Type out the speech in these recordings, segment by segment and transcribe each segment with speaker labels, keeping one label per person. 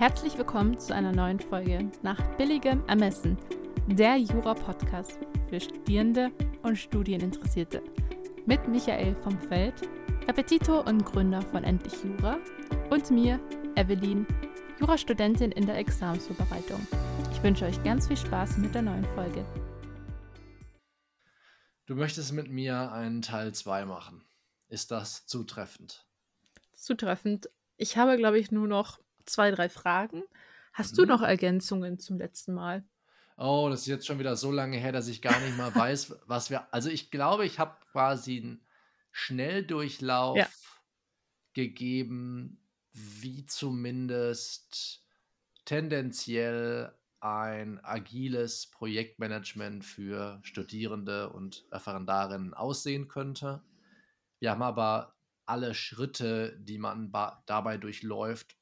Speaker 1: Herzlich willkommen zu einer neuen Folge nach billigem Ermessen, der Jura-Podcast für Studierende und Studieninteressierte. Mit Michael vom Feld, Repetitor und Gründer von Endlich Jura und mir, Evelyn, Jurastudentin in der Examensvorbereitung. Ich wünsche euch ganz viel Spaß mit der neuen Folge.
Speaker 2: Du möchtest mit mir einen Teil 2 machen. Ist das zutreffend?
Speaker 1: Zutreffend. Ich habe, glaube ich, nur noch zwei, drei Fragen. Hast mhm. du noch Ergänzungen zum letzten Mal?
Speaker 2: Oh, das ist jetzt schon wieder so lange her, dass ich gar nicht mal weiß, was wir. Also ich glaube, ich habe quasi einen Schnelldurchlauf ja. gegeben, wie zumindest tendenziell ein agiles Projektmanagement für Studierende und Referendarinnen aussehen könnte. Wir haben aber alle Schritte, die man dabei durchläuft,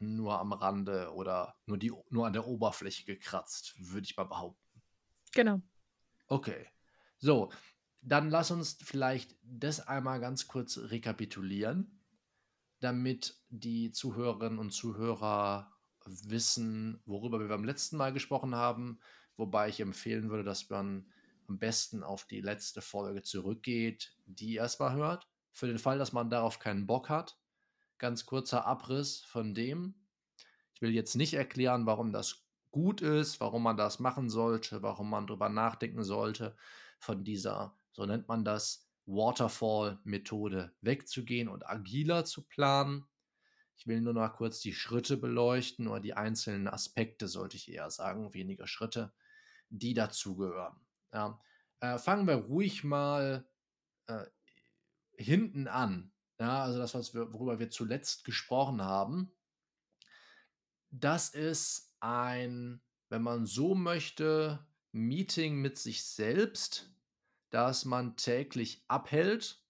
Speaker 2: nur am Rande oder nur, die, nur an der Oberfläche gekratzt, würde ich mal behaupten.
Speaker 1: Genau.
Speaker 2: Okay. So, dann lass uns vielleicht das einmal ganz kurz rekapitulieren, damit die Zuhörerinnen und Zuhörer wissen, worüber wir beim letzten Mal gesprochen haben. Wobei ich empfehlen würde, dass man am besten auf die letzte Folge zurückgeht, die erstmal hört. Für den Fall, dass man darauf keinen Bock hat, ganz kurzer Abriss von dem. Ich will jetzt nicht erklären, warum das gut ist, warum man das machen sollte, warum man darüber nachdenken sollte, von dieser, so nennt man das, Waterfall-Methode wegzugehen und agiler zu planen. Ich will nur noch kurz die Schritte beleuchten oder die einzelnen Aspekte, sollte ich eher sagen, weniger Schritte, die dazugehören. Ja. Äh, fangen wir ruhig mal äh, hinten an. Ja, also das, was wir, worüber wir zuletzt gesprochen haben, das ist ein, wenn man so möchte, Meeting mit sich selbst, das man täglich abhält,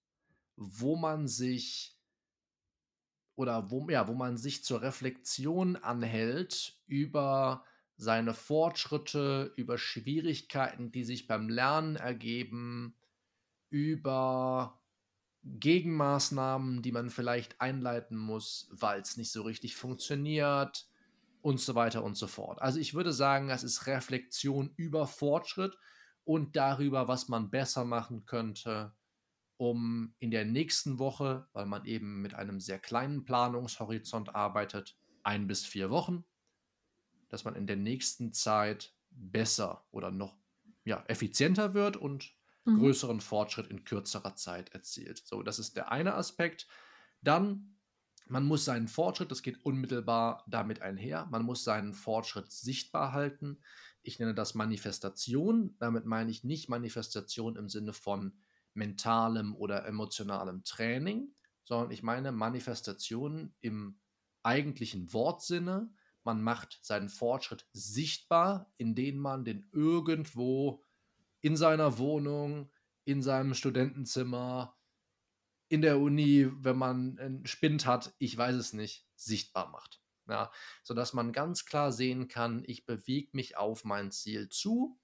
Speaker 2: wo man sich oder wo, ja, wo man sich zur Reflexion anhält über seine Fortschritte, über Schwierigkeiten, die sich beim Lernen ergeben, über Gegenmaßnahmen, die man vielleicht einleiten muss, weil es nicht so richtig funktioniert und so weiter und so fort. Also ich würde sagen, es ist Reflexion über Fortschritt und darüber, was man besser machen könnte, um in der nächsten Woche, weil man eben mit einem sehr kleinen Planungshorizont arbeitet, ein bis vier Wochen, dass man in der nächsten Zeit besser oder noch ja, effizienter wird und mhm. größeren Fortschritt in kürzerer Zeit erzielt. So, das ist der eine Aspekt. Dann, man muss seinen Fortschritt, das geht unmittelbar damit einher, man muss seinen Fortschritt sichtbar halten. Ich nenne das Manifestation. Damit meine ich nicht Manifestation im Sinne von mentalem oder emotionalem Training, sondern ich meine Manifestation im eigentlichen Wortsinne. Man macht seinen Fortschritt sichtbar, indem man den irgendwo in seiner Wohnung, in seinem Studentenzimmer, in der Uni, wenn man einen Spind hat, ich weiß es nicht, sichtbar macht. Ja, sodass man ganz klar sehen kann, ich bewege mich auf mein Ziel zu.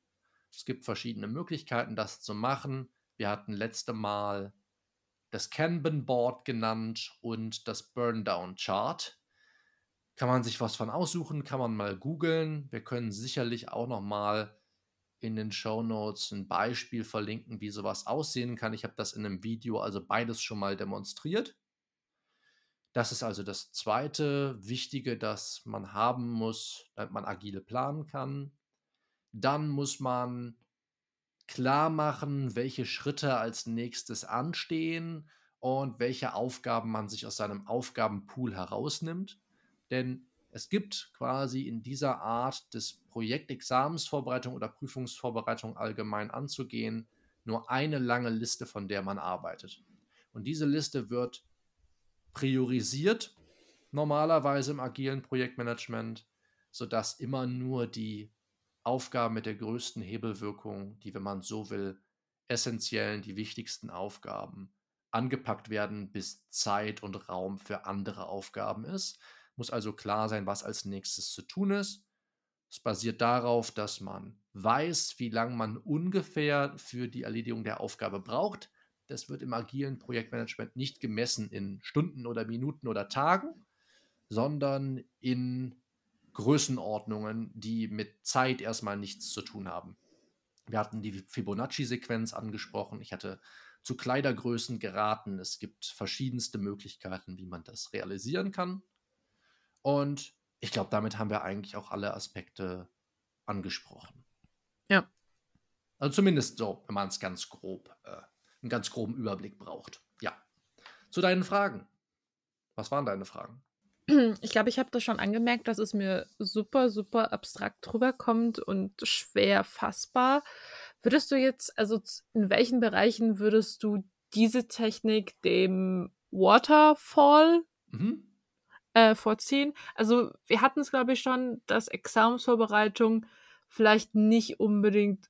Speaker 2: Es gibt verschiedene Möglichkeiten, das zu machen. Wir hatten letzte Mal das Kanban Board genannt und das Burndown Chart. Kann man sich was von aussuchen, kann man mal googeln. Wir können sicherlich auch noch mal in den Show Notes ein Beispiel verlinken, wie sowas aussehen kann. Ich habe das in einem Video also beides schon mal demonstriert. Das ist also das zweite Wichtige, das man haben muss, damit man agile planen kann. Dann muss man klar machen, welche Schritte als nächstes anstehen und welche Aufgaben man sich aus seinem Aufgabenpool herausnimmt. Denn es gibt quasi in dieser Art des Projektexamensvorbereitung oder Prüfungsvorbereitung allgemein anzugehen, nur eine lange Liste, von der man arbeitet. Und diese Liste wird priorisiert, normalerweise im agilen Projektmanagement, sodass immer nur die Aufgaben mit der größten Hebelwirkung, die, wenn man so will, essentiellen, die wichtigsten Aufgaben angepackt werden, bis Zeit und Raum für andere Aufgaben ist muss also klar sein, was als nächstes zu tun ist. Es basiert darauf, dass man weiß, wie lange man ungefähr für die Erledigung der Aufgabe braucht. Das wird im agilen Projektmanagement nicht gemessen in Stunden oder Minuten oder Tagen, sondern in Größenordnungen, die mit Zeit erstmal nichts zu tun haben. Wir hatten die Fibonacci-Sequenz angesprochen. Ich hatte zu Kleidergrößen geraten. Es gibt verschiedenste Möglichkeiten, wie man das realisieren kann. Und ich glaube, damit haben wir eigentlich auch alle Aspekte angesprochen.
Speaker 1: Ja.
Speaker 2: Also zumindest so, wenn man es ganz grob, äh, einen ganz groben Überblick braucht. Ja. Zu deinen Fragen. Was waren deine Fragen?
Speaker 1: Ich glaube, ich habe das schon angemerkt, dass es mir super, super abstrakt rüberkommt und schwer fassbar. Würdest du jetzt, also in welchen Bereichen würdest du diese Technik dem Waterfall mhm. Äh, vorziehen? Also wir hatten es, glaube ich, schon, dass Examensvorbereitung vielleicht nicht unbedingt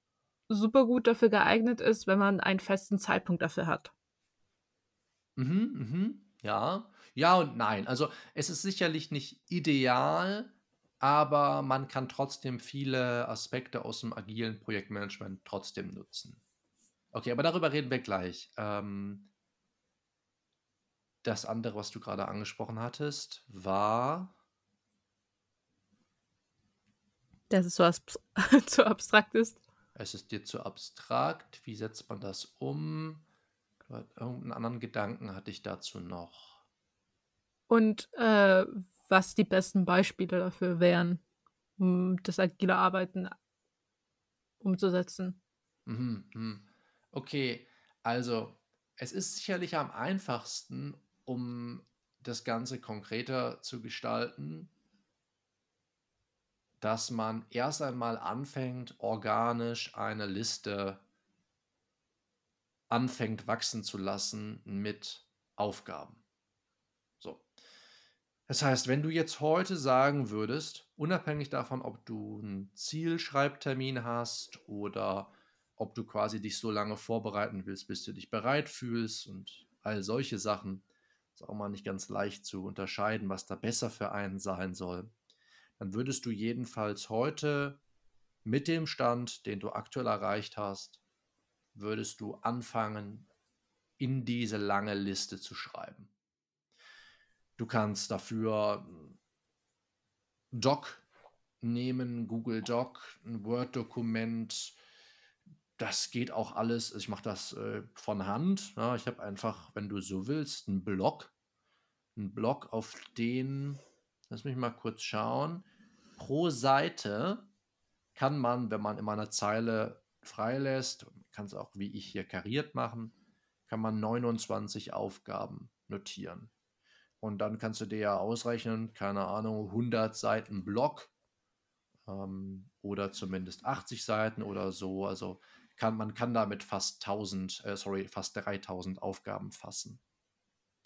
Speaker 1: super gut dafür geeignet ist, wenn man einen festen Zeitpunkt dafür hat.
Speaker 2: Mhm, mhm, ja. Ja und nein. Also es ist sicherlich nicht ideal, aber man kann trotzdem viele Aspekte aus dem agilen Projektmanagement trotzdem nutzen. Okay, aber darüber reden wir gleich. Ähm, das andere, was du gerade angesprochen hattest, war.
Speaker 1: Dass es so abs zu abstrakt ist.
Speaker 2: Es ist dir zu abstrakt. Wie setzt man das um? Irgendeinen anderen Gedanken hatte ich dazu noch.
Speaker 1: Und äh, was die besten Beispiele dafür wären, um das agile Arbeiten umzusetzen.
Speaker 2: Mhm, mhm. Okay, also es ist sicherlich am einfachsten, um das Ganze konkreter zu gestalten, dass man erst einmal anfängt, organisch eine Liste anfängt wachsen zu lassen mit Aufgaben. Das heißt, wenn du jetzt heute sagen würdest, unabhängig davon, ob du einen Zielschreibtermin hast oder ob du quasi dich so lange vorbereiten willst, bis du dich bereit fühlst und all solche Sachen, ist auch mal nicht ganz leicht zu unterscheiden, was da besser für einen sein soll, dann würdest du jedenfalls heute mit dem Stand, den du aktuell erreicht hast, würdest du anfangen, in diese lange Liste zu schreiben. Du kannst dafür Doc nehmen, Google Doc, ein Word-Dokument. Das geht auch alles. Ich mache das äh, von Hand. Ja, ich habe einfach, wenn du so willst, einen Blog. Einen Blog, auf den, lass mich mal kurz schauen, pro Seite kann man, wenn man immer eine Zeile freilässt, kann es auch wie ich hier kariert machen, kann man 29 Aufgaben notieren. Und dann kannst du dir ja ausrechnen, keine Ahnung, 100 Seiten Block ähm, oder zumindest 80 Seiten oder so. Also kann, man kann damit fast 1000, äh, sorry, fast 3000 Aufgaben fassen.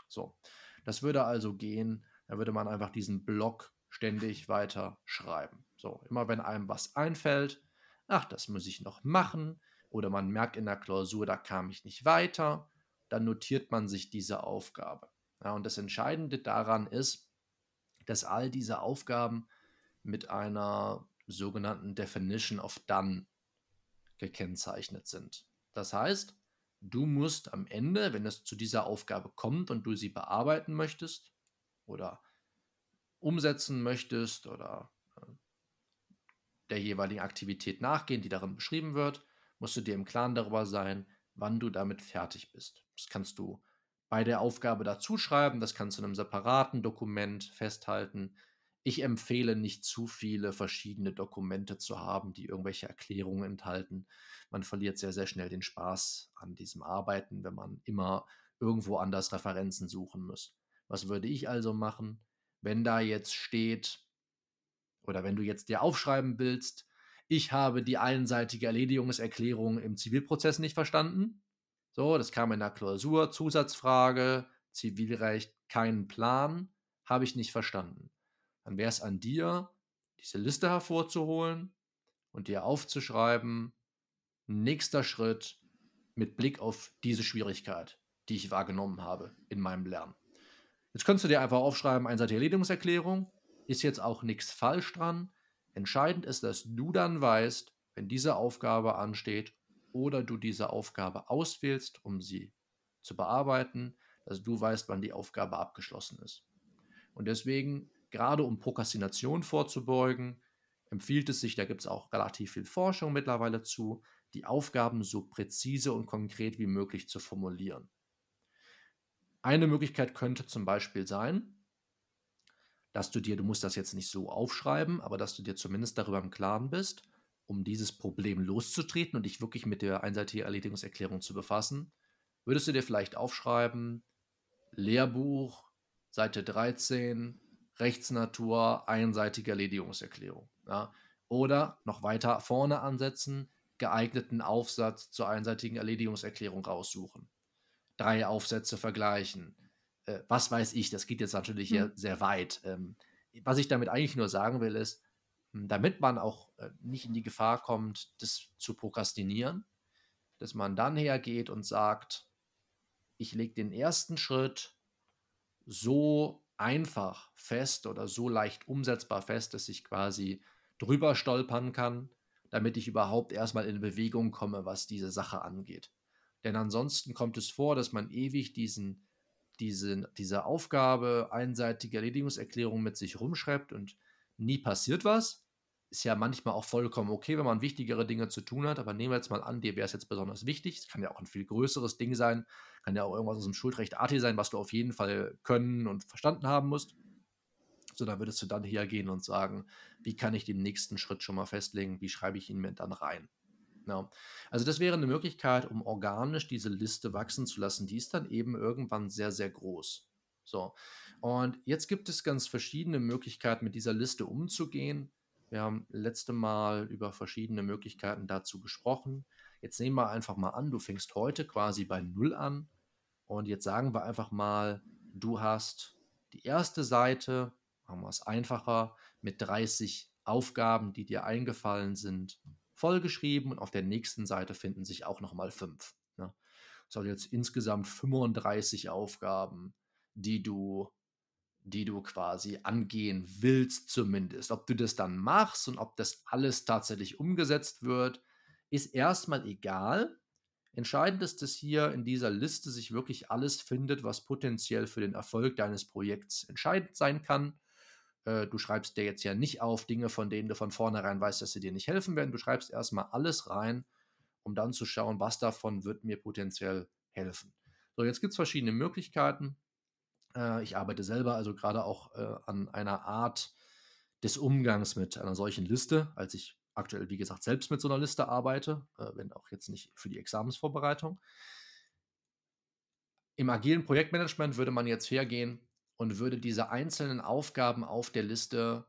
Speaker 2: So, das würde also gehen, da würde man einfach diesen Block ständig weiter schreiben. So, immer wenn einem was einfällt, ach, das muss ich noch machen, oder man merkt in der Klausur, da kam ich nicht weiter, dann notiert man sich diese Aufgabe. Ja, und das Entscheidende daran ist, dass all diese Aufgaben mit einer sogenannten Definition of Done gekennzeichnet sind. Das heißt, du musst am Ende, wenn es zu dieser Aufgabe kommt und du sie bearbeiten möchtest oder umsetzen möchtest oder äh, der jeweiligen Aktivität nachgehen, die darin beschrieben wird, musst du dir im Klaren darüber sein, wann du damit fertig bist. Das kannst du bei der Aufgabe dazuschreiben. Das kannst du in einem separaten Dokument festhalten. Ich empfehle nicht zu viele verschiedene Dokumente zu haben, die irgendwelche Erklärungen enthalten. Man verliert sehr, sehr schnell den Spaß an diesem Arbeiten, wenn man immer irgendwo anders Referenzen suchen muss. Was würde ich also machen, wenn da jetzt steht, oder wenn du jetzt dir aufschreiben willst, ich habe die einseitige Erledigungserklärung im Zivilprozess nicht verstanden, so, das kam in der Klausur. Zusatzfrage, Zivilrecht, keinen Plan, habe ich nicht verstanden. Dann wäre es an dir, diese Liste hervorzuholen und dir aufzuschreiben, nächster Schritt mit Blick auf diese Schwierigkeit, die ich wahrgenommen habe in meinem Lernen. Jetzt könntest du dir einfach aufschreiben, einseitige Erledigungserklärung, ist jetzt auch nichts falsch dran. Entscheidend ist, dass du dann weißt, wenn diese Aufgabe ansteht, oder du diese Aufgabe auswählst, um sie zu bearbeiten, dass du weißt, wann die Aufgabe abgeschlossen ist. Und deswegen, gerade um Prokrastination vorzubeugen, empfiehlt es sich, da gibt es auch relativ viel Forschung mittlerweile zu, die Aufgaben so präzise und konkret wie möglich zu formulieren. Eine Möglichkeit könnte zum Beispiel sein, dass du dir, du musst das jetzt nicht so aufschreiben, aber dass du dir zumindest darüber im Klaren bist, um dieses Problem loszutreten und dich wirklich mit der einseitigen Erledigungserklärung zu befassen, würdest du dir vielleicht aufschreiben, Lehrbuch, Seite 13, Rechtsnatur, einseitige Erledigungserklärung. Ja? Oder noch weiter vorne ansetzen, geeigneten Aufsatz zur einseitigen Erledigungserklärung raussuchen. Drei Aufsätze vergleichen. Äh, was weiß ich, das geht jetzt natürlich hm. sehr weit. Ähm, was ich damit eigentlich nur sagen will, ist, hm, damit man auch äh, nicht in die Gefahr kommt, das zu prokrastinieren, dass man dann hergeht und sagt, ich lege den ersten Schritt so einfach fest oder so leicht umsetzbar fest, dass ich quasi drüber stolpern kann, damit ich überhaupt erstmal in Bewegung komme, was diese Sache angeht. Denn ansonsten kommt es vor, dass man ewig diesen, diese, diese Aufgabe, einseitige Erledigungserklärung mit sich rumschreibt und nie passiert was. Ist ja manchmal auch vollkommen okay, wenn man wichtigere Dinge zu tun hat, aber nehmen wir jetzt mal an, dir wäre es jetzt besonders wichtig. Es kann ja auch ein viel größeres Ding sein, kann ja auch irgendwas aus dem Schuldrecht AT sein, was du auf jeden Fall können und verstanden haben musst. So, da würdest du dann hergehen und sagen, wie kann ich den nächsten Schritt schon mal festlegen, wie schreibe ich ihn mir dann rein. Ja. Also das wäre eine Möglichkeit, um organisch diese Liste wachsen zu lassen. Die ist dann eben irgendwann sehr, sehr groß. So, und jetzt gibt es ganz verschiedene Möglichkeiten, mit dieser Liste umzugehen. Wir haben letzte Mal über verschiedene Möglichkeiten dazu gesprochen. Jetzt nehmen wir einfach mal an, du fängst heute quasi bei Null an. Und jetzt sagen wir einfach mal, du hast die erste Seite machen wir es einfacher, mit 30 Aufgaben, die dir eingefallen sind, vollgeschrieben und auf der nächsten Seite finden sich auch nochmal fünf. Ne? Das sind jetzt insgesamt 35 Aufgaben, die du, die du quasi angehen willst zumindest. Ob du das dann machst und ob das alles tatsächlich umgesetzt wird, ist erstmal egal. Entscheidend ist, dass hier in dieser Liste sich wirklich alles findet, was potenziell für den Erfolg deines Projekts entscheidend sein kann äh, du schreibst dir jetzt ja nicht auf Dinge, von denen du von vornherein weißt, dass sie dir nicht helfen werden. Du schreibst erstmal alles rein, um dann zu schauen, was davon wird mir potenziell helfen. So, jetzt gibt es verschiedene Möglichkeiten. Äh, ich arbeite selber also gerade auch äh, an einer Art des Umgangs mit einer solchen Liste, als ich aktuell, wie gesagt, selbst mit so einer Liste arbeite, äh, wenn auch jetzt nicht für die Examensvorbereitung. Im agilen Projektmanagement würde man jetzt hergehen und würde diese einzelnen Aufgaben auf der Liste,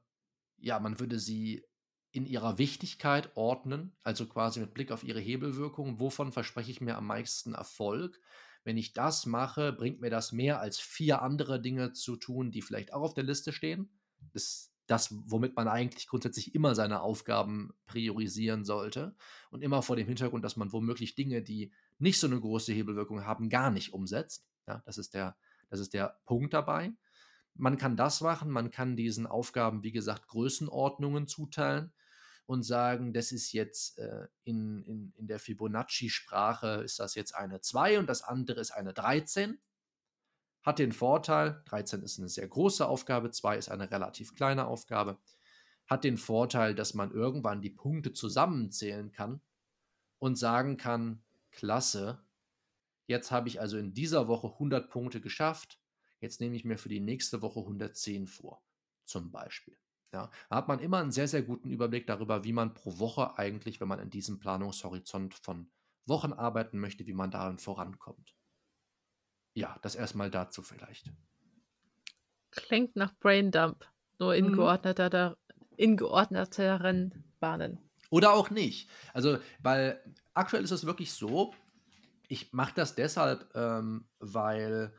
Speaker 2: ja, man würde sie in ihrer Wichtigkeit ordnen, also quasi mit Blick auf ihre Hebelwirkung. Wovon verspreche ich mir am meisten Erfolg? Wenn ich das mache, bringt mir das mehr als vier andere Dinge zu tun, die vielleicht auch auf der Liste stehen. Das ist das, womit man eigentlich grundsätzlich immer seine Aufgaben priorisieren sollte. Und immer vor dem Hintergrund, dass man womöglich Dinge, die nicht so eine große Hebelwirkung haben, gar nicht umsetzt. Ja, das ist der das ist der Punkt dabei. Man kann das machen, man kann diesen Aufgaben, wie gesagt, Größenordnungen zuteilen und sagen, das ist jetzt äh, in, in, in der Fibonacci-Sprache ist das jetzt eine 2 und das andere ist eine 13. Hat den Vorteil, 13 ist eine sehr große Aufgabe, 2 ist eine relativ kleine Aufgabe, hat den Vorteil, dass man irgendwann die Punkte zusammenzählen kann und sagen kann, klasse, Jetzt habe ich also in dieser Woche 100 Punkte geschafft. Jetzt nehme ich mir für die nächste Woche 110 vor, zum Beispiel. Ja, da hat man immer einen sehr, sehr guten Überblick darüber, wie man pro Woche eigentlich, wenn man in diesem Planungshorizont von Wochen arbeiten möchte, wie man darin vorankommt. Ja, das erstmal dazu vielleicht.
Speaker 1: Klingt nach Braindump, nur in, mhm. geordneter, in geordneteren Bahnen.
Speaker 2: Oder auch nicht. Also, weil aktuell ist es wirklich so, ich mache das deshalb, ähm, weil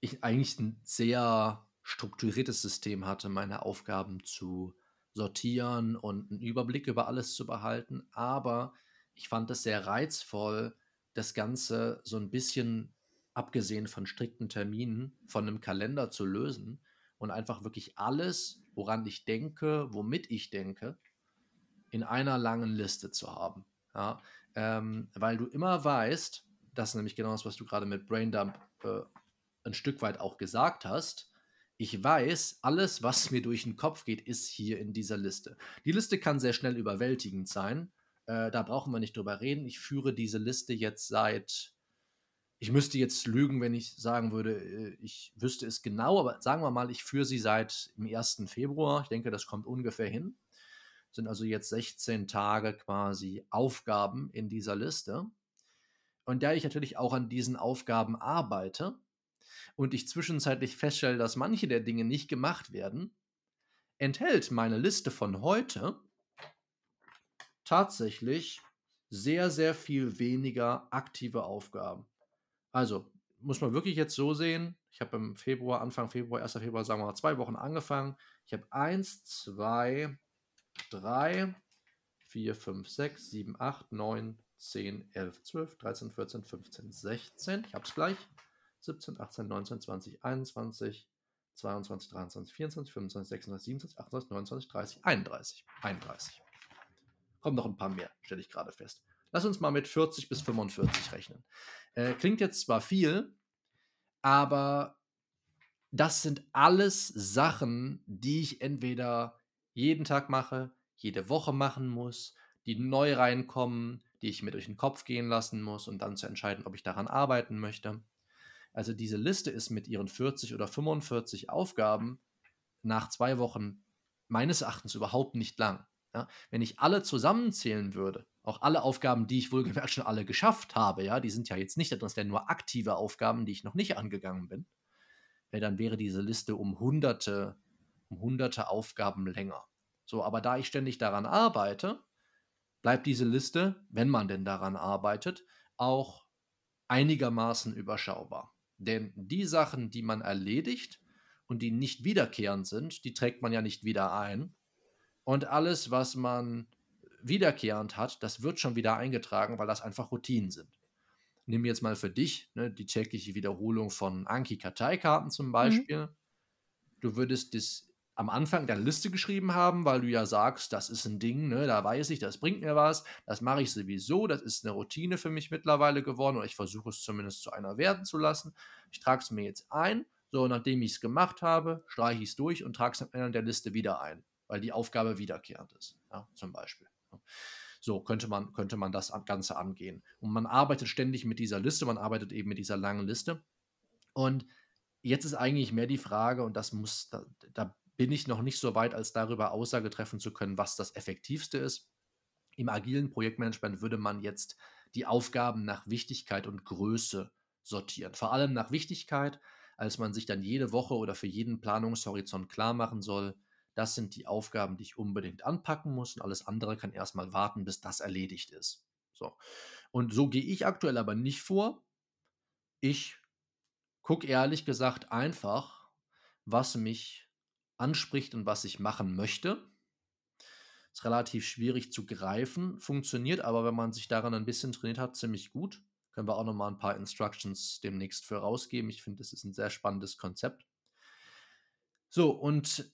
Speaker 2: ich eigentlich ein sehr strukturiertes System hatte, meine Aufgaben zu sortieren und einen Überblick über alles zu behalten. Aber ich fand es sehr reizvoll, das Ganze so ein bisschen, abgesehen von strikten Terminen, von einem Kalender zu lösen und einfach wirklich alles, woran ich denke, womit ich denke, in einer langen Liste zu haben. Ja, ähm, weil du immer weißt, das ist nämlich genau das, was du gerade mit Braindump äh, ein Stück weit auch gesagt hast, ich weiß, alles, was mir durch den Kopf geht, ist hier in dieser Liste. Die Liste kann sehr schnell überwältigend sein. Äh, da brauchen wir nicht drüber reden. Ich führe diese Liste jetzt seit. Ich müsste jetzt lügen, wenn ich sagen würde, äh, ich wüsste es genau, aber sagen wir mal, ich führe sie seit dem 1. Februar. Ich denke, das kommt ungefähr hin. Sind also jetzt 16 Tage quasi Aufgaben in dieser Liste. Und da ich natürlich auch an diesen Aufgaben arbeite, und ich zwischenzeitlich feststelle, dass manche der Dinge nicht gemacht werden, enthält meine Liste von heute tatsächlich sehr, sehr viel weniger aktive Aufgaben. Also muss man wirklich jetzt so sehen, ich habe im Februar, Anfang Februar, 1. Februar, sagen wir mal, zwei Wochen angefangen. Ich habe 1, 2, 3, 4, 5, 6, 7, 8, 9, 10, 11, 12, 13, 14, 15, 16. Ich habe es gleich. 17, 18, 19, 20, 21, 22, 23, 24, 25, 26, 27, 28, 29, 30, 31. 31. Kommen noch ein paar mehr, stelle ich gerade fest. Lass uns mal mit 40 bis 45 rechnen. Äh, klingt jetzt zwar viel, aber das sind alles Sachen, die ich entweder jeden Tag mache, jede Woche machen muss, die neu reinkommen, die ich mir durch den Kopf gehen lassen muss und dann zu entscheiden, ob ich daran arbeiten möchte. Also diese Liste ist mit ihren 40 oder 45 Aufgaben nach zwei Wochen meines Erachtens überhaupt nicht lang. Ja, wenn ich alle zusammenzählen würde, auch alle Aufgaben, die ich wohlgemerkt schon alle geschafft habe, ja, die sind ja jetzt nicht, das wären nur aktive Aufgaben, die ich noch nicht angegangen bin, ja, dann wäre diese Liste um hunderte, um hunderte Aufgaben länger. So, aber da ich ständig daran arbeite, bleibt diese Liste, wenn man denn daran arbeitet, auch einigermaßen überschaubar. Denn die Sachen, die man erledigt und die nicht wiederkehrend sind, die trägt man ja nicht wieder ein. Und alles, was man wiederkehrend hat, das wird schon wieder eingetragen, weil das einfach Routinen sind. Nimm jetzt mal für dich ne, die tägliche Wiederholung von Anki-Karteikarten zum mhm. Beispiel. Mhm. Du würdest das am Anfang der Liste geschrieben haben, weil du ja sagst, das ist ein Ding, ne, da weiß ich, das bringt mir was, das mache ich sowieso, das ist eine Routine für mich mittlerweile geworden oder ich versuche es zumindest zu einer werden zu lassen. Ich trage es mir jetzt ein, so nachdem ich es gemacht habe, streiche ich es durch und trage es am Ende der Liste wieder ein, weil die Aufgabe wiederkehrend ist, ja, zum Beispiel. So könnte man, könnte man das Ganze angehen. Und man arbeitet ständig mit dieser Liste, man arbeitet eben mit dieser langen Liste. Und jetzt ist eigentlich mehr die Frage, und das muss, da, da bin ich noch nicht so weit, als darüber Aussage treffen zu können, was das Effektivste ist. Im agilen Projektmanagement würde man jetzt die Aufgaben nach Wichtigkeit und Größe sortieren. Vor allem nach Wichtigkeit, als man sich dann jede Woche oder für jeden Planungshorizont klar machen soll, das sind die Aufgaben, die ich unbedingt anpacken muss und alles andere kann erstmal warten, bis das erledigt ist. So. Und so gehe ich aktuell aber nicht vor. Ich gucke ehrlich gesagt einfach, was mich anspricht und was ich machen möchte. Ist relativ schwierig zu greifen, funktioniert aber, wenn man sich daran ein bisschen trainiert hat, ziemlich gut. Können wir auch noch mal ein paar Instructions demnächst für rausgeben. Ich finde, das ist ein sehr spannendes Konzept. So, und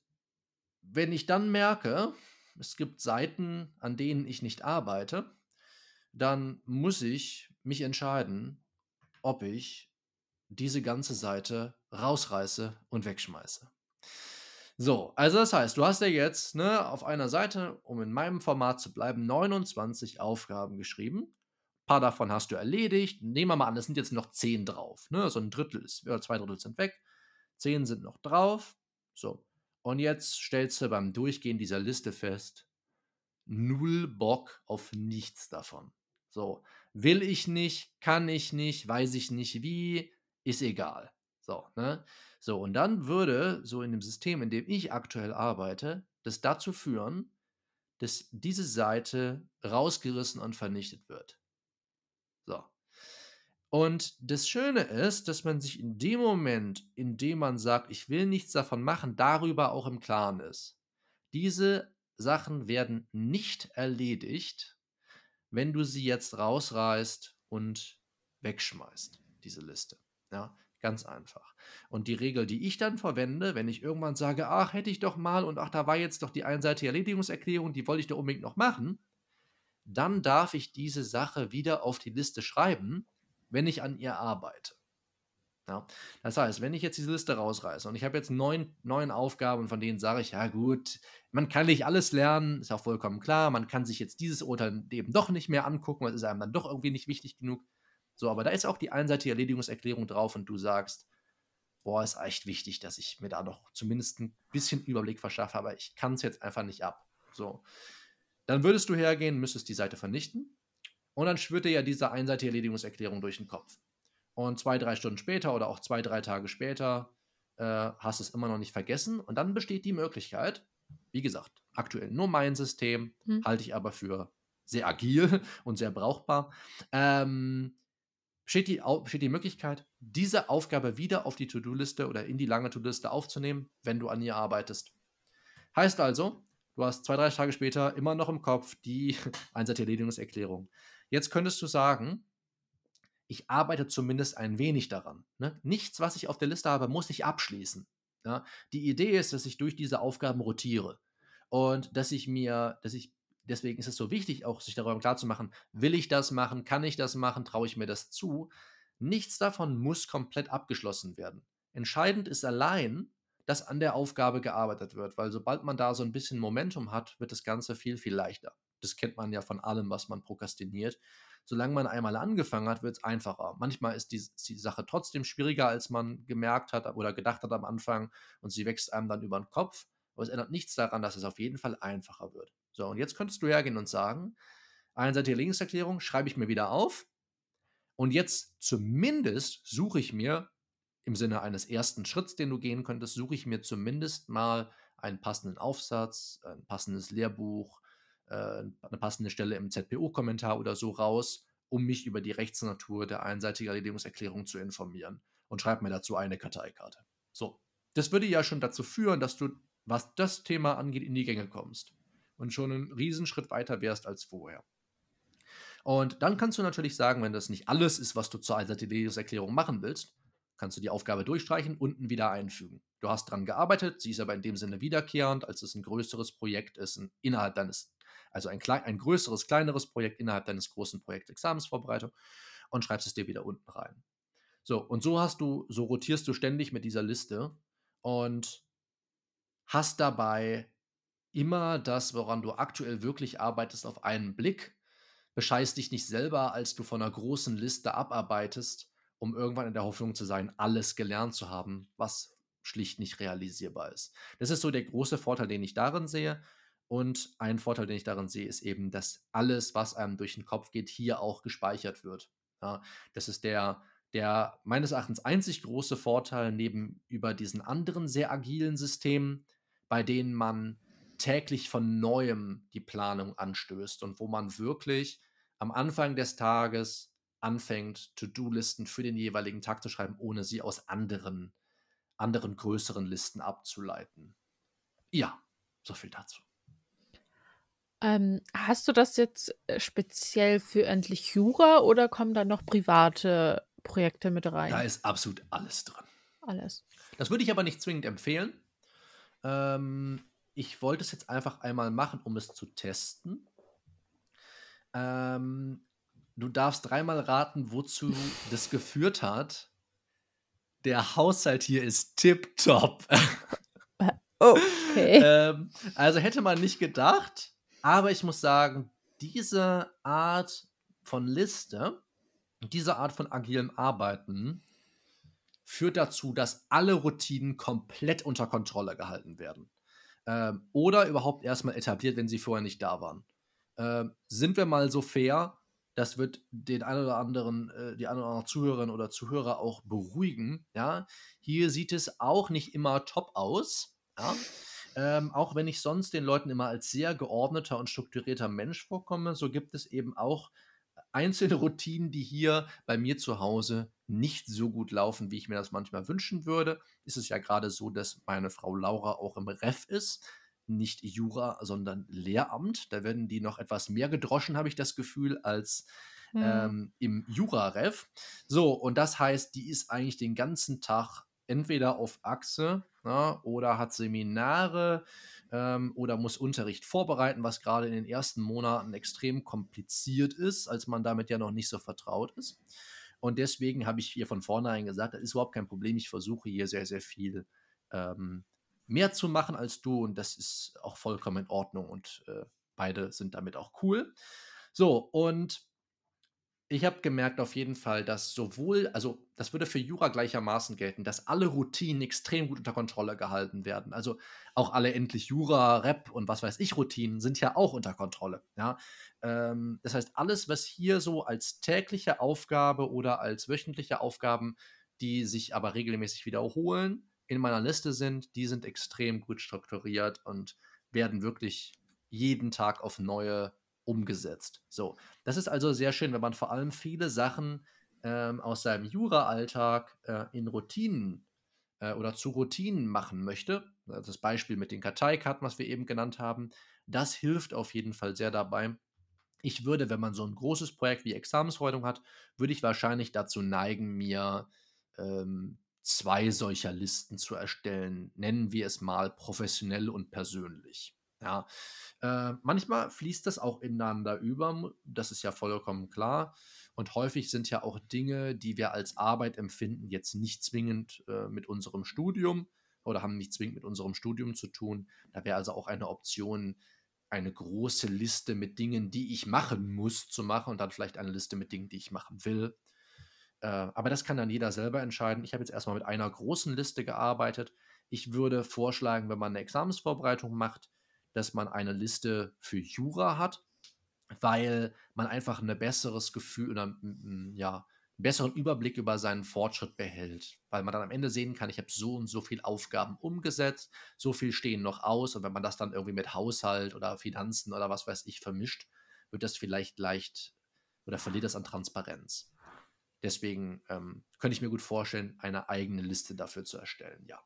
Speaker 2: wenn ich dann merke, es gibt Seiten, an denen ich nicht arbeite, dann muss ich mich entscheiden, ob ich diese ganze Seite rausreiße und wegschmeiße. So, also das heißt, du hast ja jetzt ne, auf einer Seite, um in meinem Format zu bleiben, 29 Aufgaben geschrieben. Ein paar davon hast du erledigt. Nehmen wir mal an, es sind jetzt noch 10 drauf. Ne? So ein Drittel ist, oder zwei Drittel sind weg. 10 sind noch drauf. So. Und jetzt stellst du beim Durchgehen dieser Liste fest, null Bock auf nichts davon. So, will ich nicht, kann ich nicht, weiß ich nicht wie, ist egal. So, ne? So, und dann würde so in dem System, in dem ich aktuell arbeite, das dazu führen, dass diese Seite rausgerissen und vernichtet wird. So. Und das Schöne ist, dass man sich in dem Moment, in dem man sagt, ich will nichts davon machen, darüber auch im Klaren ist. Diese Sachen werden nicht erledigt, wenn du sie jetzt rausreißt und wegschmeißt, diese Liste. Ja, Ganz einfach. Und die Regel, die ich dann verwende, wenn ich irgendwann sage, ach, hätte ich doch mal und ach, da war jetzt doch die einseitige Erledigungserklärung, die wollte ich doch unbedingt noch machen, dann darf ich diese Sache wieder auf die Liste schreiben, wenn ich an ihr arbeite. Ja? Das heißt, wenn ich jetzt diese Liste rausreiße und ich habe jetzt neun, neun Aufgaben, von denen sage ich, ja gut, man kann nicht alles lernen, ist auch vollkommen klar, man kann sich jetzt dieses Urteil eben doch nicht mehr angucken, weil es ist einem dann doch irgendwie nicht wichtig genug. So, aber da ist auch die einseitige Erledigungserklärung drauf und du sagst, boah, ist echt wichtig, dass ich mir da noch zumindest ein bisschen Überblick verschaffe, aber ich kann es jetzt einfach nicht ab. So. Dann würdest du hergehen, müsstest die Seite vernichten und dann schwirrt dir ja diese einseitige Erledigungserklärung durch den Kopf. Und zwei, drei Stunden später oder auch zwei, drei Tage später äh, hast du es immer noch nicht vergessen. Und dann besteht die Möglichkeit, wie gesagt, aktuell nur mein System, hm. halte ich aber für sehr agil und sehr brauchbar. Ähm, besteht, die, besteht die Möglichkeit, diese Aufgabe wieder auf die To-Do-Liste oder in die lange To-Do-Liste aufzunehmen, wenn du an ihr arbeitest. Heißt also, du hast zwei, drei Tage später immer noch im Kopf die einseitige Erledigungserklärung. Jetzt könntest du sagen, ich arbeite zumindest ein wenig daran. Ne? Nichts, was ich auf der Liste habe, muss ich abschließen. Ja? Die Idee ist, dass ich durch diese Aufgaben rotiere und dass ich mir, dass ich, deswegen ist es so wichtig, auch sich darüber klar zu machen, will ich das machen, kann ich das machen, traue ich mir das zu. Nichts davon muss komplett abgeschlossen werden. Entscheidend ist allein, dass an der Aufgabe gearbeitet wird, weil sobald man da so ein bisschen Momentum hat, wird das Ganze viel, viel leichter. Das kennt man ja von allem, was man prokrastiniert solange man einmal angefangen hat, wird es einfacher. Manchmal ist die, ist die, Sache trotzdem schwieriger, als man gemerkt hat oder gedacht hat am Anfang und sie wächst einem dann über den Kopf. Aber es ändert nichts daran, dass es auf jeden Fall einfacher wird. So, und jetzt könntest du hergehen und sagen, einseitige Linkserklärung schreibe ich mir wieder auf. Und jetzt zumindest suche ich mir im Sinne eines ersten Schritts, den du gehen könntest, suche ich mir zumindest mal einen passenden Aufsatz, ein passendes Lehrbuch, äh, eine passende Stelle im ZPO-Kommentar oder so raus, um mich über die Rechtsnatur der einseitigen Erledigungserklärung zu informieren. Und schreibe mir dazu eine Karteikarte. So, das würde ja schon dazu führen, dass du, was das Thema angeht, in die Gänge kommst und schon einen Riesenschritt weiter wärst als vorher. Und dann kannst du natürlich sagen, wenn das nicht alles ist, was du zur einseitigen Erledigungserklärung machen willst, kannst du die Aufgabe durchstreichen, unten wieder einfügen. Du hast dran gearbeitet, sie ist aber in dem Sinne wiederkehrend, als es ein größeres Projekt ist, innerhalb deines also ein, ein größeres, kleineres Projekt innerhalb deines großen Projekts Examensvorbereitung und schreibst es dir wieder unten rein. So, und so hast du, so rotierst du ständig mit dieser Liste und hast dabei immer das, woran du aktuell wirklich arbeitest, auf einen Blick. Bescheißt dich nicht selber, als du von einer großen Liste abarbeitest, um irgendwann in der Hoffnung zu sein, alles gelernt zu haben, was schlicht nicht realisierbar ist. Das ist so der große Vorteil, den ich darin sehe. Und ein Vorteil, den ich darin sehe, ist eben, dass alles, was einem durch den Kopf geht, hier auch gespeichert wird. Ja, das ist der, der meines Erachtens einzig große Vorteil neben über diesen anderen sehr agilen Systemen, bei denen man täglich von neuem die Planung anstößt und wo man wirklich am Anfang des Tages anfängt, To-Do-Listen für den jeweiligen Tag zu schreiben, ohne sie aus anderen, anderen größeren Listen abzuleiten. Ja, so viel dazu.
Speaker 1: Ähm, hast du das jetzt äh, speziell für endlich Jura oder kommen da noch private Projekte mit rein?
Speaker 2: Da ist absolut alles drin.
Speaker 1: Alles.
Speaker 2: Das würde ich aber nicht zwingend empfehlen. Ähm, ich wollte es jetzt einfach einmal machen, um es zu testen. Ähm, du darfst dreimal raten, wozu das geführt hat. Der Haushalt hier ist tipptopp.
Speaker 1: Okay.
Speaker 2: ähm, also hätte man nicht gedacht, aber ich muss sagen, diese Art von Liste, diese Art von agilem Arbeiten führt dazu, dass alle Routinen komplett unter Kontrolle gehalten werden. Ähm, oder überhaupt erstmal etabliert, wenn sie vorher nicht da waren. Ähm, sind wir mal so fair, das wird den einen oder anderen, äh, die eine oder andere Zuhörerin oder Zuhörer auch beruhigen. Ja, hier sieht es auch nicht immer top aus. Ja? Ähm, auch wenn ich sonst den Leuten immer als sehr geordneter und strukturierter Mensch vorkomme, so gibt es eben auch einzelne Routinen, die hier bei mir zu Hause nicht so gut laufen, wie ich mir das manchmal wünschen würde. Ist es ja gerade so, dass meine Frau Laura auch im Ref ist. Nicht Jura, sondern Lehramt. Da werden die noch etwas mehr gedroschen, habe ich das Gefühl, als hm. ähm, im Jura-Ref. So, und das heißt, die ist eigentlich den ganzen Tag entweder auf Achse ja, oder hat Seminare ähm, oder muss Unterricht vorbereiten, was gerade in den ersten Monaten extrem kompliziert ist, als man damit ja noch nicht so vertraut ist. Und deswegen habe ich hier von vornherein gesagt, das ist überhaupt kein Problem. Ich versuche hier sehr, sehr viel ähm, mehr zu machen als du und das ist auch vollkommen in Ordnung und äh, beide sind damit auch cool. So, und ich habe gemerkt auf jeden Fall, dass sowohl, also das würde für Jura gleichermaßen gelten, dass alle Routinen extrem gut unter Kontrolle gehalten werden. Also auch alle endlich Jura, Rep und was weiß ich Routinen sind ja auch unter Kontrolle. Ja? Ähm, das heißt, alles, was hier so als tägliche Aufgabe oder als wöchentliche Aufgaben, die sich aber regelmäßig wiederholen, in meiner Liste sind, die sind extrem gut strukturiert und werden wirklich jeden Tag auf neue umgesetzt. So, das ist also sehr schön, wenn man vor allem viele Sachen ähm, aus seinem Jura-Alltag äh, in Routinen äh, oder zu Routinen machen möchte. Das Beispiel mit den Karteikarten, was wir eben genannt haben, das hilft auf jeden Fall sehr dabei. Ich würde, wenn man so ein großes Projekt wie Examensfreude hat, würde ich wahrscheinlich dazu neigen, mir ähm, zwei solcher Listen zu erstellen. Nennen wir es mal professionell und persönlich. Ja, äh, manchmal fließt das auch ineinander über, das ist ja vollkommen klar. Und häufig sind ja auch Dinge, die wir als Arbeit empfinden, jetzt nicht zwingend äh, mit unserem Studium oder haben nicht zwingend mit unserem Studium zu tun. Da wäre also auch eine Option, eine große Liste mit Dingen, die ich machen muss, zu machen und dann vielleicht eine Liste mit Dingen, die ich machen will. Äh, aber das kann dann jeder selber entscheiden. Ich habe jetzt erstmal mit einer großen Liste gearbeitet. Ich würde vorschlagen, wenn man eine Examensvorbereitung macht, dass man eine Liste für Jura hat, weil man einfach ein besseres Gefühl oder ja, einen besseren Überblick über seinen Fortschritt behält, weil man dann am Ende sehen kann, ich habe so und so viele Aufgaben umgesetzt, so viel stehen noch aus und wenn man das dann irgendwie mit Haushalt oder Finanzen oder was weiß ich vermischt, wird das vielleicht leicht oder verliert das an Transparenz. Deswegen ähm, könnte ich mir gut vorstellen, eine eigene Liste dafür zu erstellen, ja.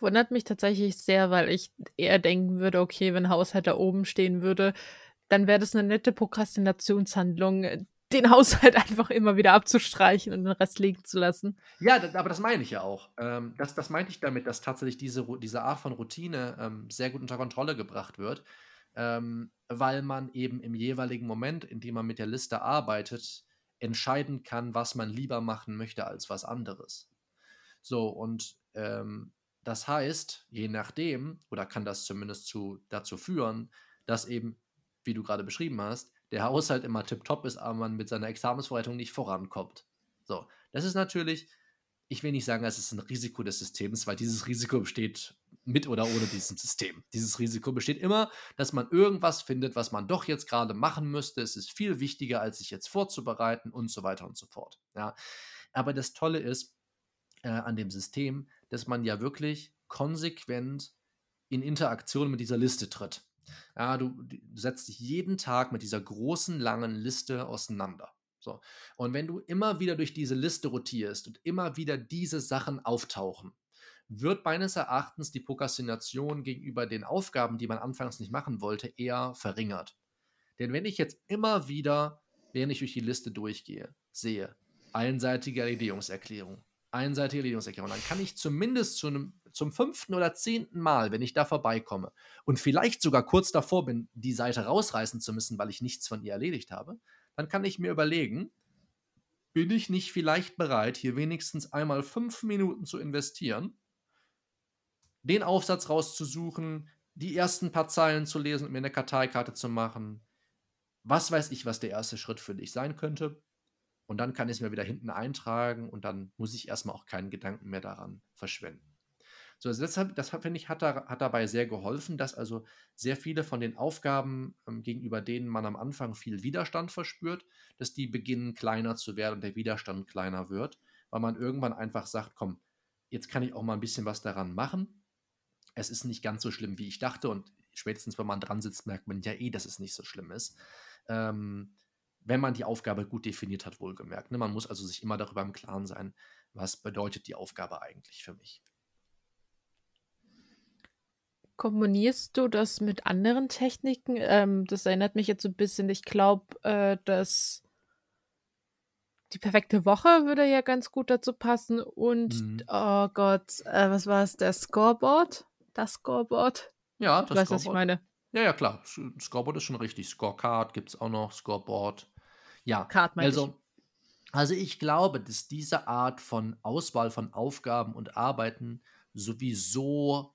Speaker 1: Wundert mich tatsächlich sehr, weil ich eher denken würde, okay, wenn Haushalt da oben stehen würde, dann wäre das eine nette Prokrastinationshandlung, den Haushalt einfach immer wieder abzustreichen und den Rest liegen zu lassen.
Speaker 2: Ja, aber das meine ich ja auch. Ähm, das, das meinte ich damit, dass tatsächlich diese, diese Art von Routine ähm, sehr gut unter Kontrolle gebracht wird, ähm, weil man eben im jeweiligen Moment, in dem man mit der Liste arbeitet, entscheiden kann, was man lieber machen möchte als was anderes. So, und ähm, das heißt, je nachdem, oder kann das zumindest zu, dazu führen, dass eben, wie du gerade beschrieben hast, der Haushalt immer tiptop ist, aber man mit seiner Examensvorbereitung nicht vorankommt. So, das ist natürlich, ich will nicht sagen, es ist ein Risiko des Systems, weil dieses Risiko besteht mit oder ohne diesem System. Dieses Risiko besteht immer, dass man irgendwas findet, was man doch jetzt gerade machen müsste. Es ist viel wichtiger, als sich jetzt vorzubereiten und so weiter und so fort. Ja. Aber das Tolle ist äh, an dem System, dass man ja wirklich konsequent in Interaktion mit dieser Liste tritt. Ja, du, du setzt dich jeden Tag mit dieser großen, langen Liste auseinander. So. Und wenn du immer wieder durch diese Liste rotierst und immer wieder diese Sachen auftauchen, wird meines Erachtens die Prokrastination gegenüber den Aufgaben, die man anfangs nicht machen wollte, eher verringert. Denn wenn ich jetzt immer wieder, während ich durch die Liste durchgehe, sehe, einseitige Erledigungserklärung, einseitige Erledigungserklärung. Dann kann ich zumindest zu einem, zum fünften oder zehnten Mal, wenn ich da vorbeikomme und vielleicht sogar kurz davor bin, die Seite rausreißen zu müssen, weil ich nichts von ihr erledigt habe, dann kann ich mir überlegen, bin ich nicht vielleicht bereit, hier wenigstens einmal fünf Minuten zu investieren, den Aufsatz rauszusuchen, die ersten paar Zeilen zu lesen und mir eine Karteikarte zu machen. Was weiß ich, was der erste Schritt für dich sein könnte. Und dann kann ich es mir wieder hinten eintragen und dann muss ich erstmal auch keinen Gedanken mehr daran verschwenden. So, also deshalb, das finde ich, hat, da, hat dabei sehr geholfen, dass also sehr viele von den Aufgaben, ähm, gegenüber denen man am Anfang viel Widerstand verspürt, dass die beginnen kleiner zu werden und der Widerstand kleiner wird, weil man irgendwann einfach sagt, komm, jetzt kann ich auch mal ein bisschen was daran machen. Es ist nicht ganz so schlimm, wie ich dachte und spätestens, wenn man dran sitzt, merkt man ja eh, dass es nicht so schlimm ist. Ähm, wenn man die Aufgabe gut definiert hat, wohlgemerkt. Ne? Man muss also sich immer darüber im Klaren sein, was bedeutet die Aufgabe eigentlich für mich.
Speaker 1: Kombinierst du das mit anderen Techniken? Ähm, das erinnert mich jetzt so ein bisschen, ich glaube, äh, dass die perfekte Woche würde ja ganz gut dazu passen. Und, mhm. oh Gott, äh, was war es? Der Scoreboard? Das Scoreboard?
Speaker 2: Ja, das
Speaker 1: du weißt, Scoreboard. was ich meine.
Speaker 2: Ja, ja, klar. Scoreboard ist schon richtig. Scorecard gibt es auch noch, Scoreboard. Ja,
Speaker 1: Card
Speaker 2: also Also ich glaube, dass diese Art von Auswahl von Aufgaben und Arbeiten sowieso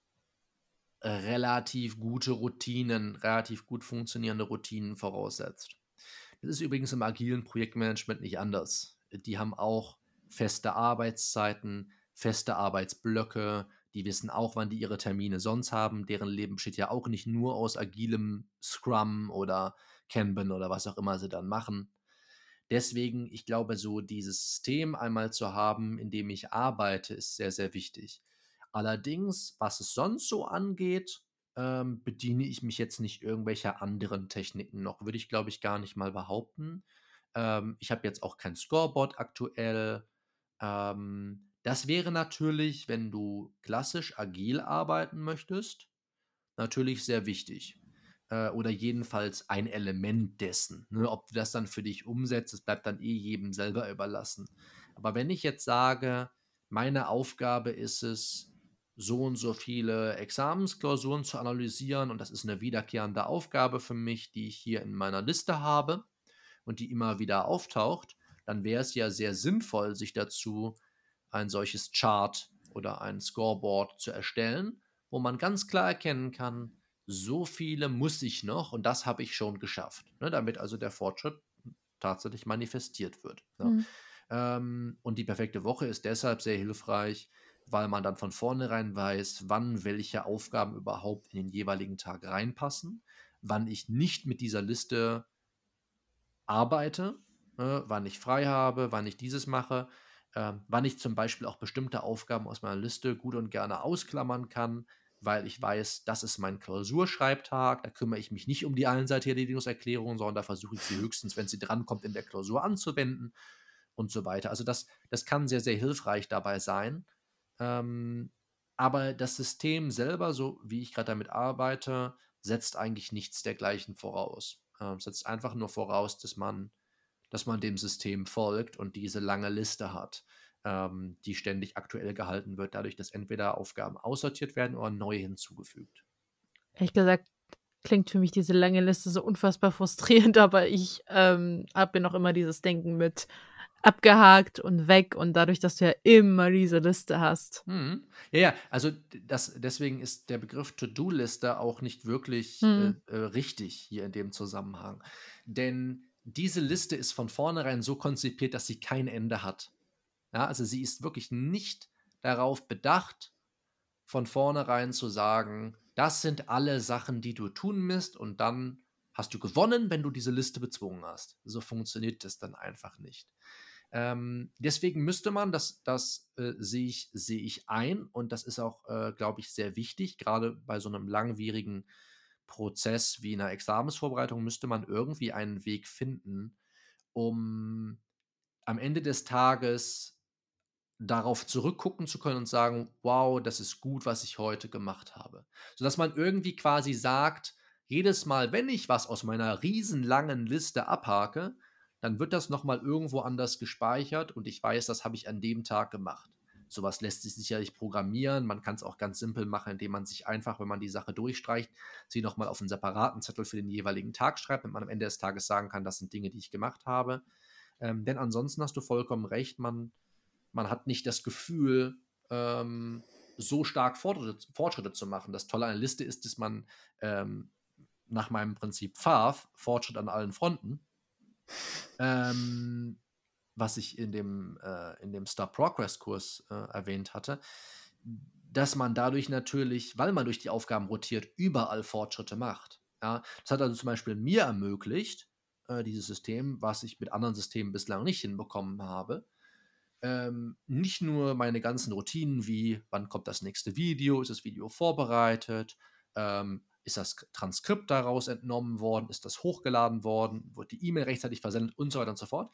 Speaker 2: relativ gute Routinen, relativ gut funktionierende Routinen voraussetzt. Das ist übrigens im agilen Projektmanagement nicht anders. Die haben auch feste Arbeitszeiten, feste Arbeitsblöcke, die wissen auch, wann die ihre Termine sonst haben. Deren Leben besteht ja auch nicht nur aus agilem Scrum oder Kanban oder was auch immer sie dann machen. Deswegen, ich glaube, so dieses System einmal zu haben, in dem ich arbeite, ist sehr, sehr wichtig. Allerdings, was es sonst so angeht, ähm, bediene ich mich jetzt nicht irgendwelcher anderen Techniken noch, würde ich, glaube ich, gar nicht mal behaupten. Ähm, ich habe jetzt auch kein Scoreboard aktuell. Ähm, das wäre natürlich, wenn du klassisch agil arbeiten möchtest, natürlich sehr wichtig. Äh, oder jedenfalls ein Element dessen. Ne? Ob du das dann für dich umsetzt, das bleibt dann eh jedem selber überlassen. Aber wenn ich jetzt sage, meine Aufgabe ist es, so und so viele Examensklausuren zu analysieren und das ist eine wiederkehrende Aufgabe für mich, die ich hier in meiner Liste habe und die immer wieder auftaucht, dann wäre es ja sehr sinnvoll, sich dazu ein solches Chart oder ein Scoreboard zu erstellen, wo man ganz klar erkennen kann, so viele muss ich noch und das habe ich schon geschafft, ne, damit also der Fortschritt tatsächlich manifestiert wird. Ja. Mhm. Ähm, und die perfekte Woche ist deshalb sehr hilfreich, weil man dann von vornherein weiß, wann welche Aufgaben überhaupt in den jeweiligen Tag reinpassen, wann ich nicht mit dieser Liste arbeite, äh, wann ich frei habe, wann ich dieses mache, äh, wann ich zum Beispiel auch bestimmte Aufgaben aus meiner Liste gut und gerne ausklammern kann, weil ich weiß, das ist mein Klausurschreibtag, da kümmere ich mich nicht um die einseitige Erledigungserklärung, sondern da versuche ich sie höchstens, wenn sie drankommt, in der Klausur anzuwenden und so weiter. Also das, das kann sehr, sehr hilfreich dabei sein. Ähm, aber das System selber, so wie ich gerade damit arbeite, setzt eigentlich nichts dergleichen voraus. Ähm, setzt einfach nur voraus, dass man, dass man dem System folgt und diese lange Liste hat, ähm, die ständig aktuell gehalten wird, dadurch, dass entweder Aufgaben aussortiert werden oder neue hinzugefügt.
Speaker 1: Ehrlich gesagt, klingt für mich diese lange Liste so unfassbar frustrierend, aber ich ähm, habe ja noch immer dieses Denken mit, abgehakt und weg und dadurch, dass du ja immer diese Liste hast.
Speaker 2: Mhm. Ja, ja, also das, deswegen ist der Begriff To-Do-Liste auch nicht wirklich äh, äh, richtig hier in dem Zusammenhang. Denn diese Liste ist von vornherein so konzipiert, dass sie kein Ende hat. Ja, also sie ist wirklich nicht darauf bedacht, von vornherein zu sagen, das sind alle Sachen, die du tun musst und dann hast du gewonnen, wenn du diese Liste bezwungen hast. So funktioniert das dann einfach nicht. Ähm, deswegen müsste man, das, das äh, sehe ich, seh ich ein und das ist auch, äh, glaube ich, sehr wichtig, gerade bei so einem langwierigen Prozess wie einer Examensvorbereitung müsste man irgendwie einen Weg finden, um am Ende des Tages darauf zurückgucken zu können und sagen, wow, das ist gut, was ich heute gemacht habe. Sodass man irgendwie quasi sagt, jedes Mal, wenn ich was aus meiner riesenlangen Liste abhake, dann wird das nochmal irgendwo anders gespeichert und ich weiß, das habe ich an dem Tag gemacht. Sowas lässt sich sicherlich programmieren. Man kann es auch ganz simpel machen, indem man sich einfach, wenn man die Sache durchstreicht, sie nochmal auf einen separaten Zettel für den jeweiligen Tag schreibt, damit man am Ende des Tages sagen kann, das sind Dinge, die ich gemacht habe. Ähm, denn ansonsten hast du vollkommen recht, man, man hat nicht das Gefühl, ähm, so stark Fortschritte, Fortschritte, zu machen. Das Tolle an der Liste ist, dass man ähm, nach meinem Prinzip FAV, Fortschritt an allen Fronten, ähm, was ich in dem, äh, in dem Star Progress Kurs äh, erwähnt hatte, dass man dadurch natürlich, weil man durch die Aufgaben rotiert, überall Fortschritte macht. Ja? Das hat also zum Beispiel mir ermöglicht, äh, dieses System, was ich mit anderen Systemen bislang nicht hinbekommen habe, ähm, nicht nur meine ganzen Routinen wie, wann kommt das nächste Video, ist das Video vorbereitet, ähm, ist das Transkript daraus entnommen worden? Ist das hochgeladen worden? Wird die E-Mail rechtzeitig versendet und so weiter und so fort?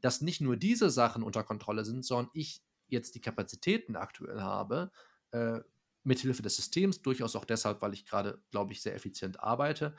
Speaker 2: Dass nicht nur diese Sachen unter Kontrolle sind, sondern ich jetzt die Kapazitäten aktuell habe, äh, mithilfe des Systems, durchaus auch deshalb, weil ich gerade, glaube ich, sehr effizient arbeite,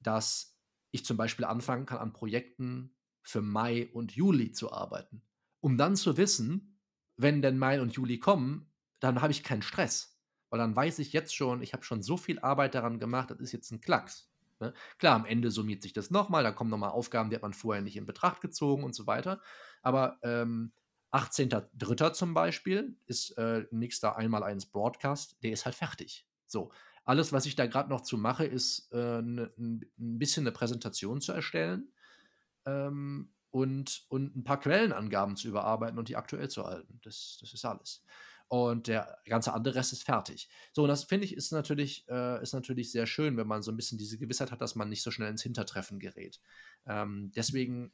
Speaker 2: dass ich zum Beispiel anfangen kann, an Projekten für Mai und Juli zu arbeiten. Um dann zu wissen, wenn denn Mai und Juli kommen, dann habe ich keinen Stress. Weil dann weiß ich jetzt schon, ich habe schon so viel Arbeit daran gemacht, das ist jetzt ein Klacks. Ne? Klar, am Ende summiert sich das nochmal, da kommen nochmal Aufgaben, die hat man vorher nicht in Betracht gezogen und so weiter. Aber ähm, 18.03. zum Beispiel ist äh, nächster einmal eins Broadcast, der ist halt fertig. So, alles, was ich da gerade noch zu mache, ist äh, ne, ein bisschen eine Präsentation zu erstellen ähm, und, und ein paar Quellenangaben zu überarbeiten und die aktuell zu halten. Das, das ist alles. Und der ganze andere Rest ist fertig. So, und das finde ich ist natürlich, äh, ist natürlich sehr schön, wenn man so ein bisschen diese Gewissheit hat, dass man nicht so schnell ins Hintertreffen gerät. Ähm, deswegen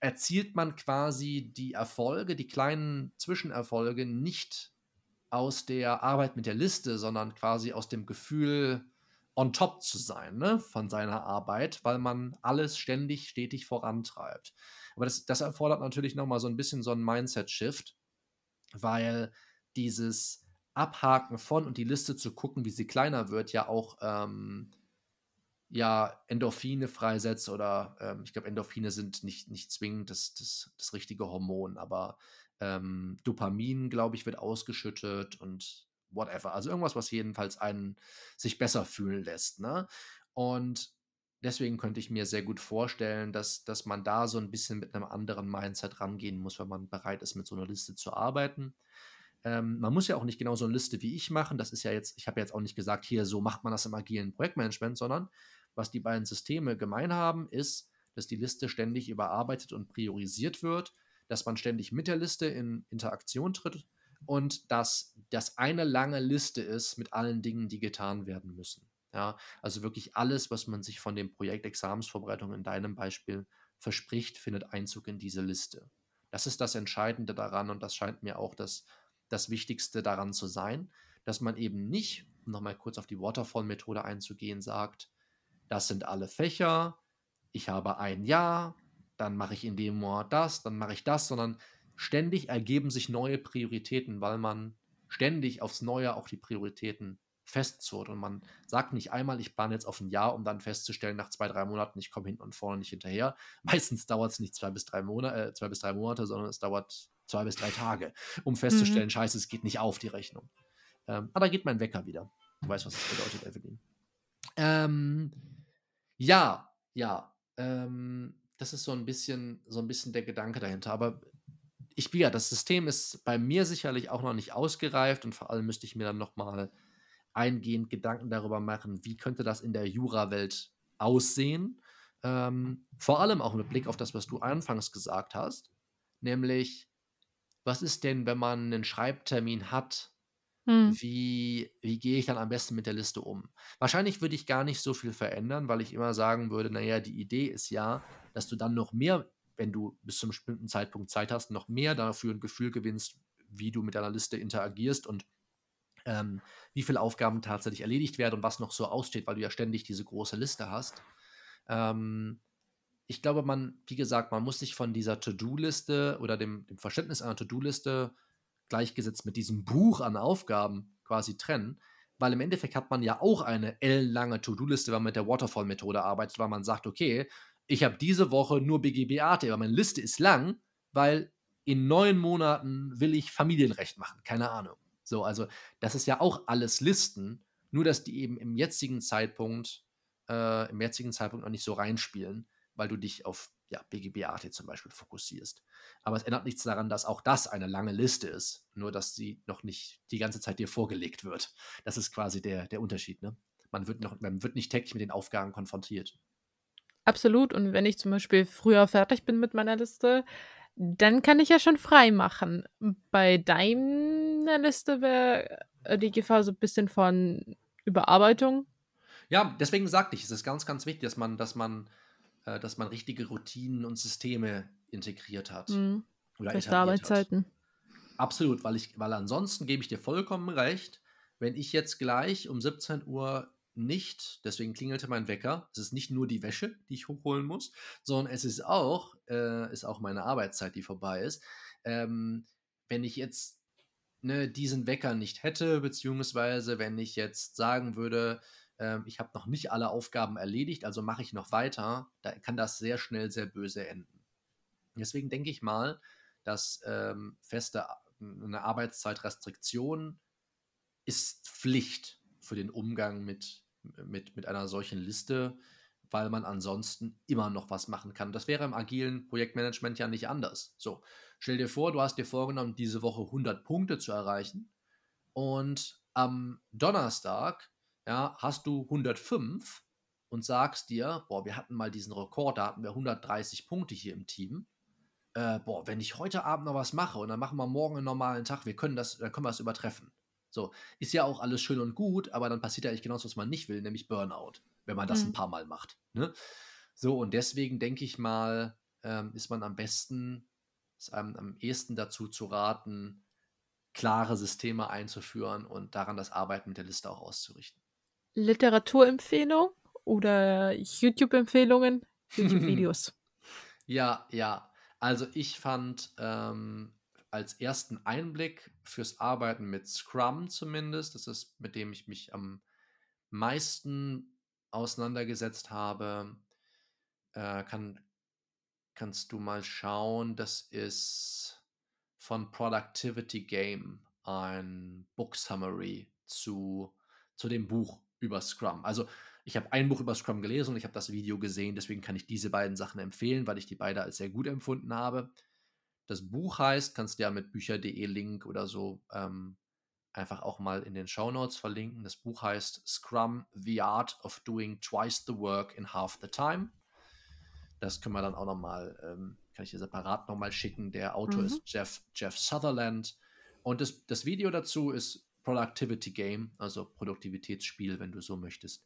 Speaker 2: erzielt man quasi die Erfolge, die kleinen Zwischenerfolge nicht aus der Arbeit mit der Liste, sondern quasi aus dem Gefühl, on top zu sein ne, von seiner Arbeit, weil man alles ständig, stetig vorantreibt. Aber das, das erfordert natürlich nochmal so ein bisschen so ein Mindset-Shift, weil dieses Abhaken von und die Liste zu gucken, wie sie kleiner wird, ja auch ähm, ja, Endorphine freisetzt oder ähm, ich glaube, Endorphine sind nicht, nicht zwingend das, das, das richtige Hormon, aber ähm, Dopamin, glaube ich, wird ausgeschüttet und whatever. Also irgendwas, was jedenfalls einen sich besser fühlen lässt. Ne? Und deswegen könnte ich mir sehr gut vorstellen, dass, dass man da so ein bisschen mit einem anderen Mindset rangehen muss, wenn man bereit ist, mit so einer Liste zu arbeiten. Ähm, man muss ja auch nicht genau so eine Liste wie ich machen. Das ist ja jetzt, ich habe jetzt auch nicht gesagt, hier, so macht man das im agilen Projektmanagement, sondern was die beiden Systeme gemein haben, ist, dass die Liste ständig überarbeitet und priorisiert wird dass man ständig mit der Liste in Interaktion tritt und dass das eine lange Liste ist mit allen Dingen, die getan werden müssen. Ja, also wirklich alles, was man sich von dem Projekt Examensvorbereitung in deinem Beispiel verspricht, findet Einzug in diese Liste. Das ist das Entscheidende daran und das scheint mir auch das, das Wichtigste daran zu sein, dass man eben nicht, um nochmal kurz auf die Waterfall-Methode einzugehen, sagt, das sind alle Fächer, ich habe ein Jahr, dann mache ich in dem Monat das, dann mache ich das, sondern ständig ergeben sich neue Prioritäten, weil man ständig aufs Neue auch die Prioritäten festzurrt. Und man sagt nicht einmal, ich plane jetzt auf ein Jahr, um dann festzustellen, nach zwei, drei Monaten, ich komme hinten und vorne nicht hinterher. Meistens dauert es nicht zwei bis drei Monate, äh, zwei bis drei Monate, sondern es dauert zwei bis drei Tage, um festzustellen, mhm. scheiße, es geht nicht auf die Rechnung. Ähm, aber da geht mein Wecker wieder. Du weißt, was das bedeutet, Evelyn. Ähm, ja, ja. Ähm, das ist so ein bisschen, so ein bisschen der Gedanke dahinter. Aber ich, ja, das System ist bei mir sicherlich auch noch nicht ausgereift und vor allem müsste ich mir dann nochmal eingehend Gedanken darüber machen, wie könnte das in der Jura-Welt aussehen. Ähm, vor allem auch mit Blick auf das, was du anfangs gesagt hast, nämlich, was ist denn, wenn man einen Schreibtermin hat hm. Wie, wie gehe ich dann am besten mit der Liste um? Wahrscheinlich würde ich gar nicht so viel verändern, weil ich immer sagen würde, naja, die Idee ist ja, dass du dann noch mehr, wenn du bis zum bestimmten Zeitpunkt Zeit hast, noch mehr dafür ein Gefühl gewinnst, wie du mit deiner Liste interagierst und ähm, wie viele Aufgaben tatsächlich erledigt werden und was noch so aussteht, weil du ja ständig diese große Liste hast. Ähm, ich glaube, man, wie gesagt, man muss sich von dieser To-Do-Liste oder dem, dem Verständnis einer To-Do-Liste gleichgesetzt mit diesem Buch an Aufgaben quasi trennen, weil im Endeffekt hat man ja auch eine ellenlange To-Do-Liste, wenn man mit der Waterfall-Methode arbeitet, weil man sagt, okay, ich habe diese Woche nur BGB-AT, aber meine Liste ist lang, weil in neun Monaten will ich Familienrecht machen, keine Ahnung. So, also das ist ja auch alles Listen, nur dass die eben im jetzigen Zeitpunkt, äh, im jetzigen Zeitpunkt noch nicht so reinspielen, weil du dich auf ja, BGB-AT zum Beispiel fokussierst. Aber es ändert nichts daran, dass auch das eine lange Liste ist, nur dass sie noch nicht die ganze Zeit dir vorgelegt wird. Das ist quasi der, der Unterschied. Ne? Man, wird noch, man wird nicht täglich mit den Aufgaben konfrontiert.
Speaker 1: Absolut. Und wenn ich zum Beispiel früher fertig bin mit meiner Liste, dann kann ich ja schon frei machen. Bei deiner Liste wäre äh, die Gefahr so ein bisschen von Überarbeitung.
Speaker 2: Ja, deswegen sagte ich, es ist ganz, ganz wichtig, dass man, dass man äh, dass man richtige Routinen und Systeme integriert hat. Mhm.
Speaker 1: Oder Feste Arbeitszeiten. Hat.
Speaker 2: Absolut, weil ich, weil ansonsten gebe ich dir vollkommen recht, wenn ich jetzt gleich um 17 Uhr nicht, deswegen klingelte mein Wecker, es ist nicht nur die Wäsche, die ich hochholen muss, sondern es ist auch, äh, ist auch meine Arbeitszeit, die vorbei ist. Ähm, wenn ich jetzt ne, diesen Wecker nicht hätte, beziehungsweise wenn ich jetzt sagen würde, ähm, ich habe noch nicht alle Aufgaben erledigt, also mache ich noch weiter, da kann das sehr schnell sehr böse enden. Deswegen denke ich mal, dass ähm, feste eine Arbeitszeitrestriktion ist Pflicht für den Umgang mit mit, mit einer solchen Liste, weil man ansonsten immer noch was machen kann. Das wäre im agilen Projektmanagement ja nicht anders. So, stell dir vor, du hast dir vorgenommen, diese Woche 100 Punkte zu erreichen und am Donnerstag ja, hast du 105 und sagst dir, boah, wir hatten mal diesen Rekord, da hatten wir 130 Punkte hier im Team. Äh, boah, wenn ich heute Abend noch was mache und dann machen wir morgen einen normalen Tag, wir können das, dann können wir es übertreffen. So, ist ja auch alles schön und gut, aber dann passiert ja eigentlich genau das, was man nicht will, nämlich Burnout, wenn man das mhm. ein paar Mal macht. Ne? So, und deswegen denke ich mal, ähm, ist man am besten, ist einem am ehesten dazu zu raten, klare Systeme einzuführen und daran das Arbeiten mit der Liste auch auszurichten.
Speaker 1: Literaturempfehlung oder YouTube-Empfehlungen, YouTube-Videos?
Speaker 2: ja, ja. Also ich fand ähm, als ersten Einblick fürs Arbeiten mit Scrum zumindest, das ist mit dem ich mich am meisten auseinandergesetzt habe, äh, kann, kannst du mal schauen, das ist von Productivity Game ein Book Summary zu, zu dem Buch über Scrum. Also ich habe ein Buch über Scrum gelesen und ich habe das Video gesehen, deswegen kann ich diese beiden Sachen empfehlen, weil ich die beide als sehr gut empfunden habe. Das Buch heißt, kannst du ja mit bücher.de Link oder so ähm, einfach auch mal in den Show Notes verlinken. Das Buch heißt Scrum, The Art of Doing Twice the Work in Half the Time. Das können wir dann auch nochmal, ähm, kann ich dir separat nochmal schicken. Der Autor mhm. ist Jeff, Jeff Sutherland. Und das, das Video dazu ist Productivity Game, also Produktivitätsspiel, wenn du so möchtest.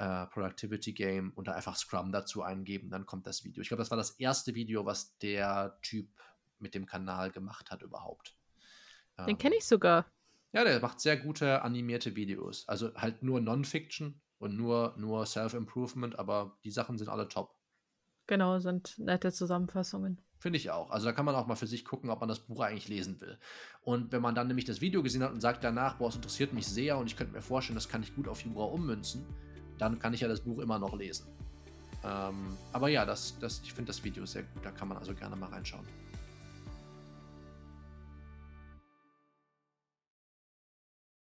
Speaker 2: Uh, Productivity Game und da einfach Scrum dazu eingeben, dann kommt das Video. Ich glaube, das war das erste Video, was der Typ mit dem Kanal gemacht hat überhaupt.
Speaker 1: Den ähm, kenne ich sogar.
Speaker 2: Ja, der macht sehr gute animierte Videos. Also halt nur Non-Fiction und nur, nur Self-Improvement, aber die Sachen sind alle top.
Speaker 1: Genau, sind nette Zusammenfassungen.
Speaker 2: Finde ich auch. Also da kann man auch mal für sich gucken, ob man das Buch eigentlich lesen will. Und wenn man dann nämlich das Video gesehen hat und sagt danach, boah, es interessiert mich sehr und ich könnte mir vorstellen, das kann ich gut auf Jura ummünzen, dann kann ich ja das Buch immer noch lesen. Ähm, aber ja, das, das, ich finde das Video sehr gut. Da kann man also gerne mal reinschauen.